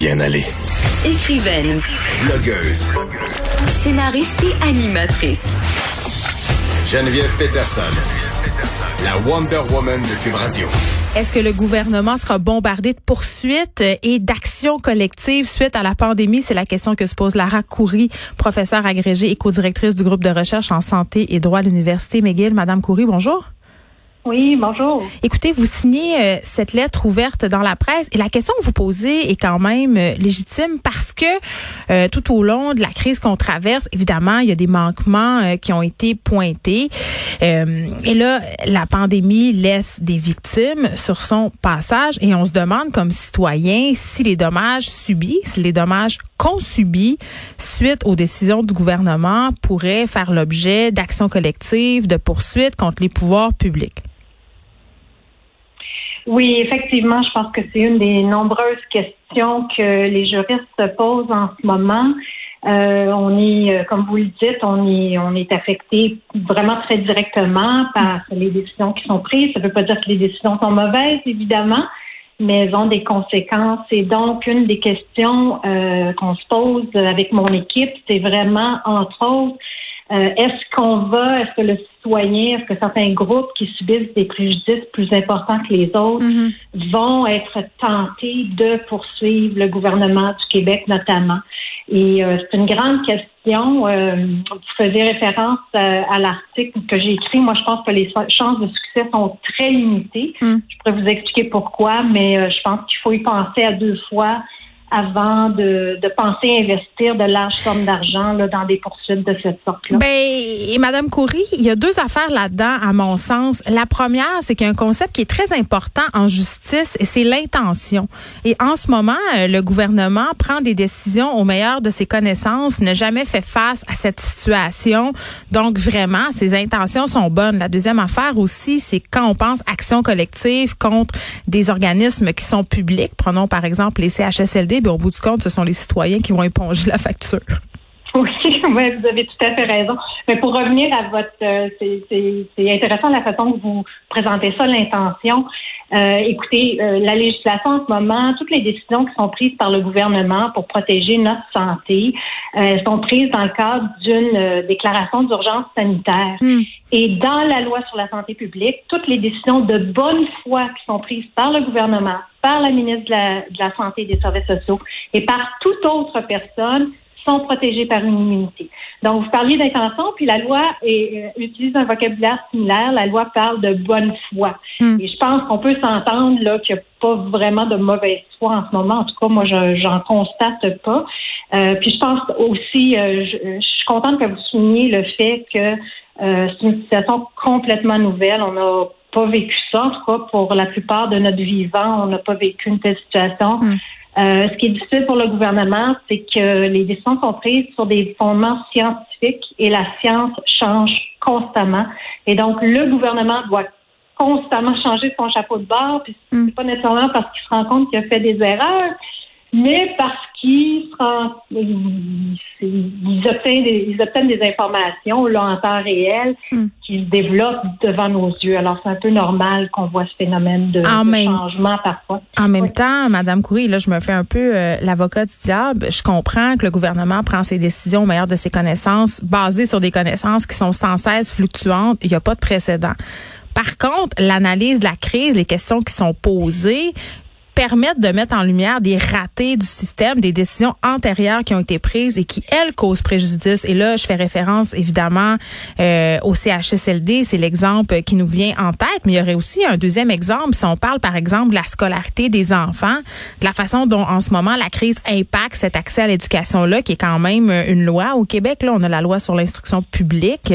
Bien aller. Écrivaine, Blogueuse. scénariste et animatrice. Geneviève Peterson. La Wonder Woman de Cube Radio. Est-ce que le gouvernement sera bombardé de poursuites et d'actions collectives suite à la pandémie? C'est la question que se pose Lara Coury, professeure agrégée et co-directrice du groupe de recherche en santé et droit à l'Université McGill. Madame Coury, bonjour. Oui, bonjour. Écoutez, vous signez euh, cette lettre ouverte dans la presse et la question que vous posez est quand même euh, légitime parce que euh, tout au long de la crise qu'on traverse, évidemment, il y a des manquements qui ont été pointés. et là, la pandémie laisse des victimes sur son passage et on se demande comme citoyen si les dommages subis, si les dommages qu'on subit suite aux décisions du gouvernement pourraient faire l'objet d'actions collectives, de poursuites contre les pouvoirs publics. Oui, effectivement, je pense que c'est une des nombreuses questions que les juristes se posent en ce moment. Euh, on est, euh, comme vous le dites, on est, on est affecté vraiment très directement par les décisions qui sont prises. Ça ne veut pas dire que les décisions sont mauvaises, évidemment, mais elles ont des conséquences. Et donc, une des questions euh, qu'on se pose avec mon équipe, c'est vraiment, entre autres, euh, est-ce qu'on va, est-ce que le citoyen, est-ce que certains groupes qui subissent des préjudices plus importants que les autres Mm-hmm. vont être tentés de poursuivre le gouvernement du Québec notamment? Et euh, c'est une grande question. Euh, vous faisiez référence euh, à l'article que j'ai écrit. Moi, je pense que les chances de succès sont très limitées. Mm. Je pourrais vous expliquer pourquoi, mais euh, je pense qu'il faut y penser à deux fois avant de, de penser investir de larges sommes d'argent dans des poursuites de cette sorte-là? Ben, et Madame Coury, il y a deux affaires là-dedans, à mon sens. La première, c'est qu'il y a un concept qui est très important en justice, et c'est l'intention. Et en ce moment, euh, le gouvernement prend des décisions au meilleur de ses connaissances, n'a jamais fait face à cette situation. Donc, vraiment, ses intentions sont bonnes. La deuxième affaire aussi, c'est quand on pense action collective contre des organismes qui sont publics, prenons par exemple les CHSLD, ben, au bout du compte, ce sont les citoyens qui vont éponger la facture. Oui, ouais, vous avez tout à fait raison. Mais pour revenir à votre, euh, c'est- intéressant la façon que vous présentez ça, l'intention. Euh, écoutez, euh, la législation en ce moment, toutes les décisions qui sont prises par le gouvernement pour protéger notre santé euh, sont prises dans le cadre d'une euh, déclaration d'urgence sanitaire. Hmm. Et dans la loi sur la santé publique, toutes les décisions de bonne foi qui sont prises par le gouvernement, par la ministre de la, de la Santé et des Services sociaux et par toute autre personne sont protégées par une immunité. Donc, vous parliez d'intention, puis la loi est, euh, utilise un vocabulaire similaire. La loi parle de bonne foi. Hmm. Et je pense qu'on peut s'entendre là qu'il n'y a pas vraiment de mauvaise foi en ce moment. En tout cas, moi, je j'en constate pas. Euh, puis je pense aussi, euh, je, je suis contente que vous souligniez le fait que euh, c'est une situation complètement nouvelle. On n'a pas vécu ça, en tout cas pour la plupart de notre vivant, on n'a pas vécu une telle situation. Mm. Euh, ce qui est difficile pour le gouvernement, c'est que les décisions sont prises sur des fondements scientifiques et la science change constamment. Et donc, le gouvernement doit constamment changer son chapeau de bord, puis Mm. c'est pas nécessairement parce qu'il se rend compte qu'il a fait des erreurs, mais parce qu'ils se rend- ils, obtiennent des, ils obtiennent des informations là, en temps réel Mm. qui se développent devant nos yeux. Alors, c'est un peu normal qu'on voit ce phénomène de, En de même- changement parfois. En même Oui. temps, Madame Coury, là, je me fais un peu euh, l'avocat du diable. Je comprends que le gouvernement prend ses décisions au meilleur de ses connaissances, basées sur des connaissances qui sont sans cesse fluctuantes. Il n'y a pas de précédent. Par contre, l'analyse de la crise, les questions qui sont posées, permettent de mettre en lumière des ratés du système, des décisions antérieures qui ont été prises et qui, elles, causent préjudice. Et là, je fais référence, évidemment, euh, au CHSLD. C'est l'exemple qui nous vient en tête. Mais il y aurait aussi un deuxième exemple. Si on parle, par exemple, de la scolarité des enfants, de la façon dont, en ce moment, la crise impacte cet accès à l'éducation-là, qui est quand même euh, une loi. Au Québec, là, on a la loi sur l'instruction publique.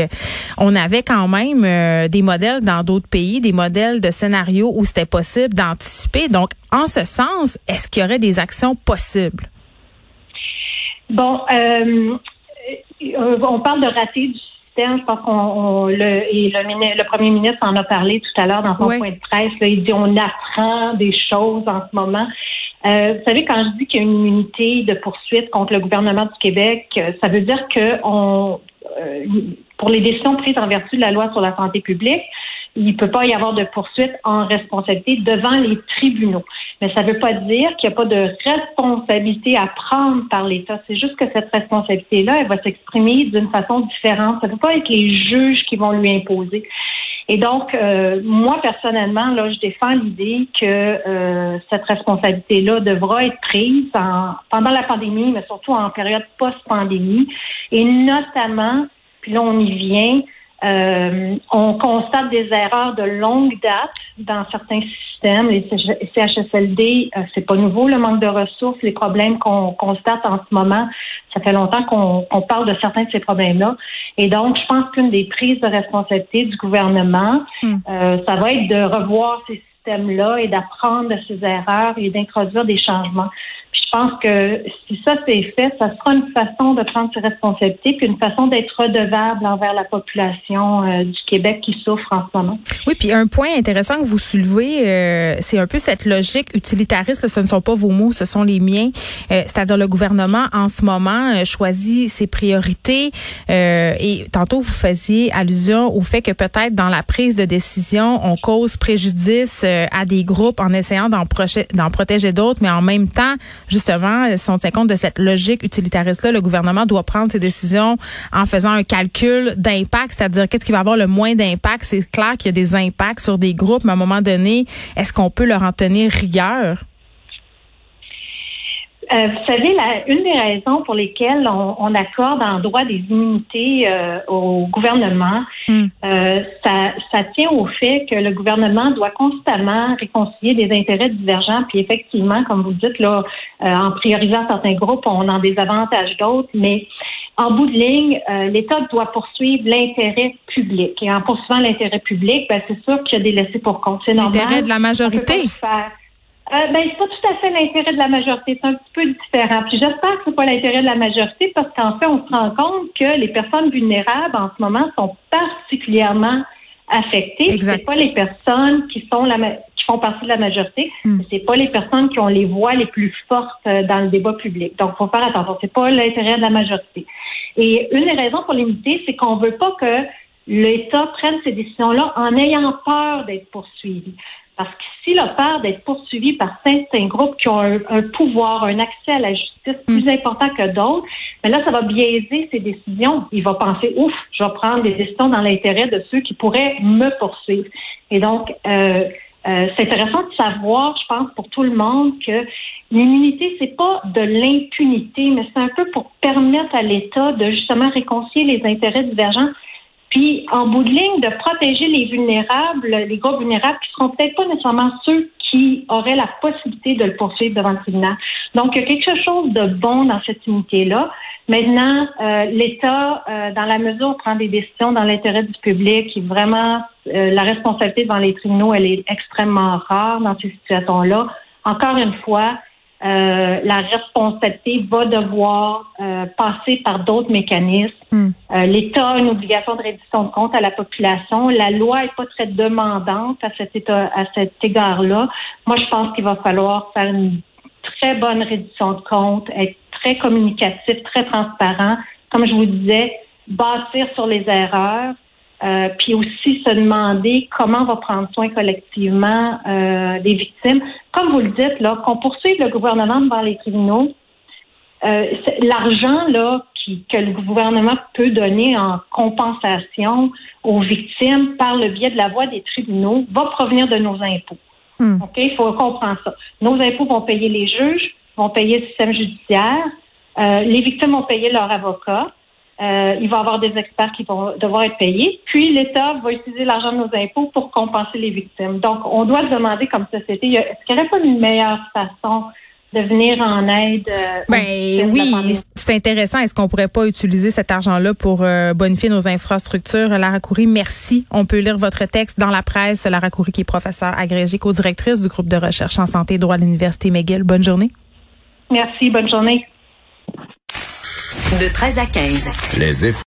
On avait quand même euh, des modèles dans d'autres pays, des modèles de scénarios où c'était possible d'anticiper. Donc, en ce sens, est-ce qu'il y aurait des actions possibles? Bon, euh, on parle de raté du système. Je pense qu'on on- le, et le, premier ministre en a parlé tout à l'heure dans son Oui. point de presse. là. il dit on apprend des choses en ce moment. Euh, vous savez, quand je dis qu'il y a une immunité de poursuite contre le gouvernement du Québec, euh, ça veut dire que on, euh, pour les décisions prises en vertu de la loi sur la santé publique, il ne peut pas y avoir de poursuite en responsabilité devant les tribunaux. Mais ça ne veut pas dire qu'il n'y a pas de responsabilité à prendre par l'État. C'est juste que cette responsabilité-là, elle va s'exprimer d'une façon différente. Ça ne peut pas être les juges qui vont lui imposer. Et donc, euh, moi, personnellement, là, je défends l'idée que euh, cette responsabilité-là devra être prise pendant la pandémie, mais surtout en période post-pandémie. Et notamment, puis là, on y vient, euh, on constate des erreurs de longue date dans certains systèmes. Les CHSLD, euh, c'est pas nouveau le manque de ressources, les problèmes qu'on constate en ce moment. Ça fait longtemps qu'on parle de certains de ces problèmes-là. Et donc, je pense qu'une des prises de responsabilité du gouvernement, hmm. euh, ça va être de revoir ces systèmes-là et d'apprendre de ces erreurs et d'introduire des changements je pense que si ça c'est fait, ça sera une façon de prendre ses responsabilités, puis une façon d'être redevable envers la population euh, du Québec qui souffre en ce moment. Oui, puis un point intéressant que vous soulevez, euh, c'est un peu cette logique utilitariste. ce ne sont pas vos mots, ce sont les miens. Euh, c'est-à-dire le gouvernement en ce moment choisit ses priorités. et tantôt vous faisiez allusion au fait que peut-être dans la prise de décision, on cause préjudice à des groupes en essayant d'en protéger d'autres, mais en même temps, justement, tient compte de cette logique utilitariste-là, le gouvernement doit prendre ses décisions en faisant un calcul d'impact, c'est-à-dire qu'est-ce qui va avoir le moins d'impact. C'est clair qu'il y a des impacts sur des groupes, mais à un moment donné, est-ce qu'on peut leur en tenir rigueur? Euh, vous savez, la, une des raisons pour lesquelles on, accorde en droit des immunités euh, au gouvernement, hmm. euh, ça, ça, tient au fait que le gouvernement doit constamment réconcilier des intérêts divergents. Puis effectivement, comme vous dites, là, en priorisant certains groupes, on en désavantage d'autres. Mais en bout de ligne, l'État doit poursuivre l'intérêt public. Et en poursuivant l'intérêt public, ben, c'est sûr qu'il y a des laissés pour compte. C'est normal. L'intérêt de la majorité. Euh, ben, c'est pas tout à fait l'intérêt de la majorité, c'est un petit peu différent. Puis j'espère que c'est pas l'intérêt de la majorité parce qu'en fait, on se rend compte que les personnes vulnérables en ce moment sont particulièrement affectées. C'est pas les personnes qui sont la qui font partie de la majorité, hmm. c'est pas les personnes qui ont les voix les plus fortes euh, dans le débat public. Donc, faut faire attention. C'est pas l'intérêt de la majorité. Et une des raisons pour limiter, c'est qu'on veut pas que l'État prenne ces décisions-là en ayant peur d'être poursuivi. Parce que s'il a peur d'être poursuivi par certains groupes qui ont un, pouvoir, un accès à la justice plus mm. important que d'autres, mais là, ça va biaiser ses décisions. Il va penser, ouf, je vais prendre des décisions dans l'intérêt de ceux qui pourraient me poursuivre. Et donc, euh, euh, c'est intéressant de savoir, je pense, pour tout le monde, que l'immunité, c'est pas de l'impunité, mais c'est un peu pour permettre à l'État de justement réconcilier les intérêts divergents puis, en bout de ligne, de protéger les vulnérables, les groupes vulnérables qui seront peut-être pas nécessairement ceux qui auraient la possibilité de le poursuivre devant le tribunal. Donc, il y a quelque chose de bon dans cette unité-là. Maintenant, euh, l'État, euh, dans la mesure où prend des décisions dans l'intérêt du public, vraiment, euh, la responsabilité devant les tribunaux, elle est extrêmement rare dans ces situations-là. Encore une fois, euh, la responsabilité va devoir euh, passer par d'autres mécanismes. Hmm. Euh, L'État a une obligation de réduction de compte à la population. La loi n'est pas très demandante à cet, état, à cet égard-là. Moi, je pense qu'il va falloir faire une très bonne réduction de compte, être très communicatif, très transparent. Comme je vous disais, bâtir sur les erreurs, euh, puis aussi se demander comment on va prendre soin collectivement euh, des victimes. Comme vous le dites, là, qu'on poursuive le gouvernement devant les tribunaux, euh, l'argent là que le gouvernement peut donner en compensation aux victimes par le biais de la voie des tribunaux va provenir de nos impôts. Hmm. Ok, il faut comprendre ça. Nos impôts vont payer les juges, vont payer le système judiciaire, les victimes vont payer leurs avocats. Euh, il va y avoir des experts qui vont devoir être payés. Puis l'État va utiliser l'argent de nos impôts pour compenser les victimes. Donc, on doit se demander comme société, est-ce qu'il n'y aurait pas une meilleure façon de venir en aide. Euh, ben oui, c'est intéressant. Est-ce qu'on pourrait pas utiliser cet argent-là pour euh, bonifier nos infrastructures? Lara Coury, merci. On peut lire votre texte dans la presse. Lara Coury, qui est professeure agrégée, co-directrice du groupe de recherche en santé et droit à l'Université McGill. Bonne journée. Merci, bonne journée de 13 à 15. Les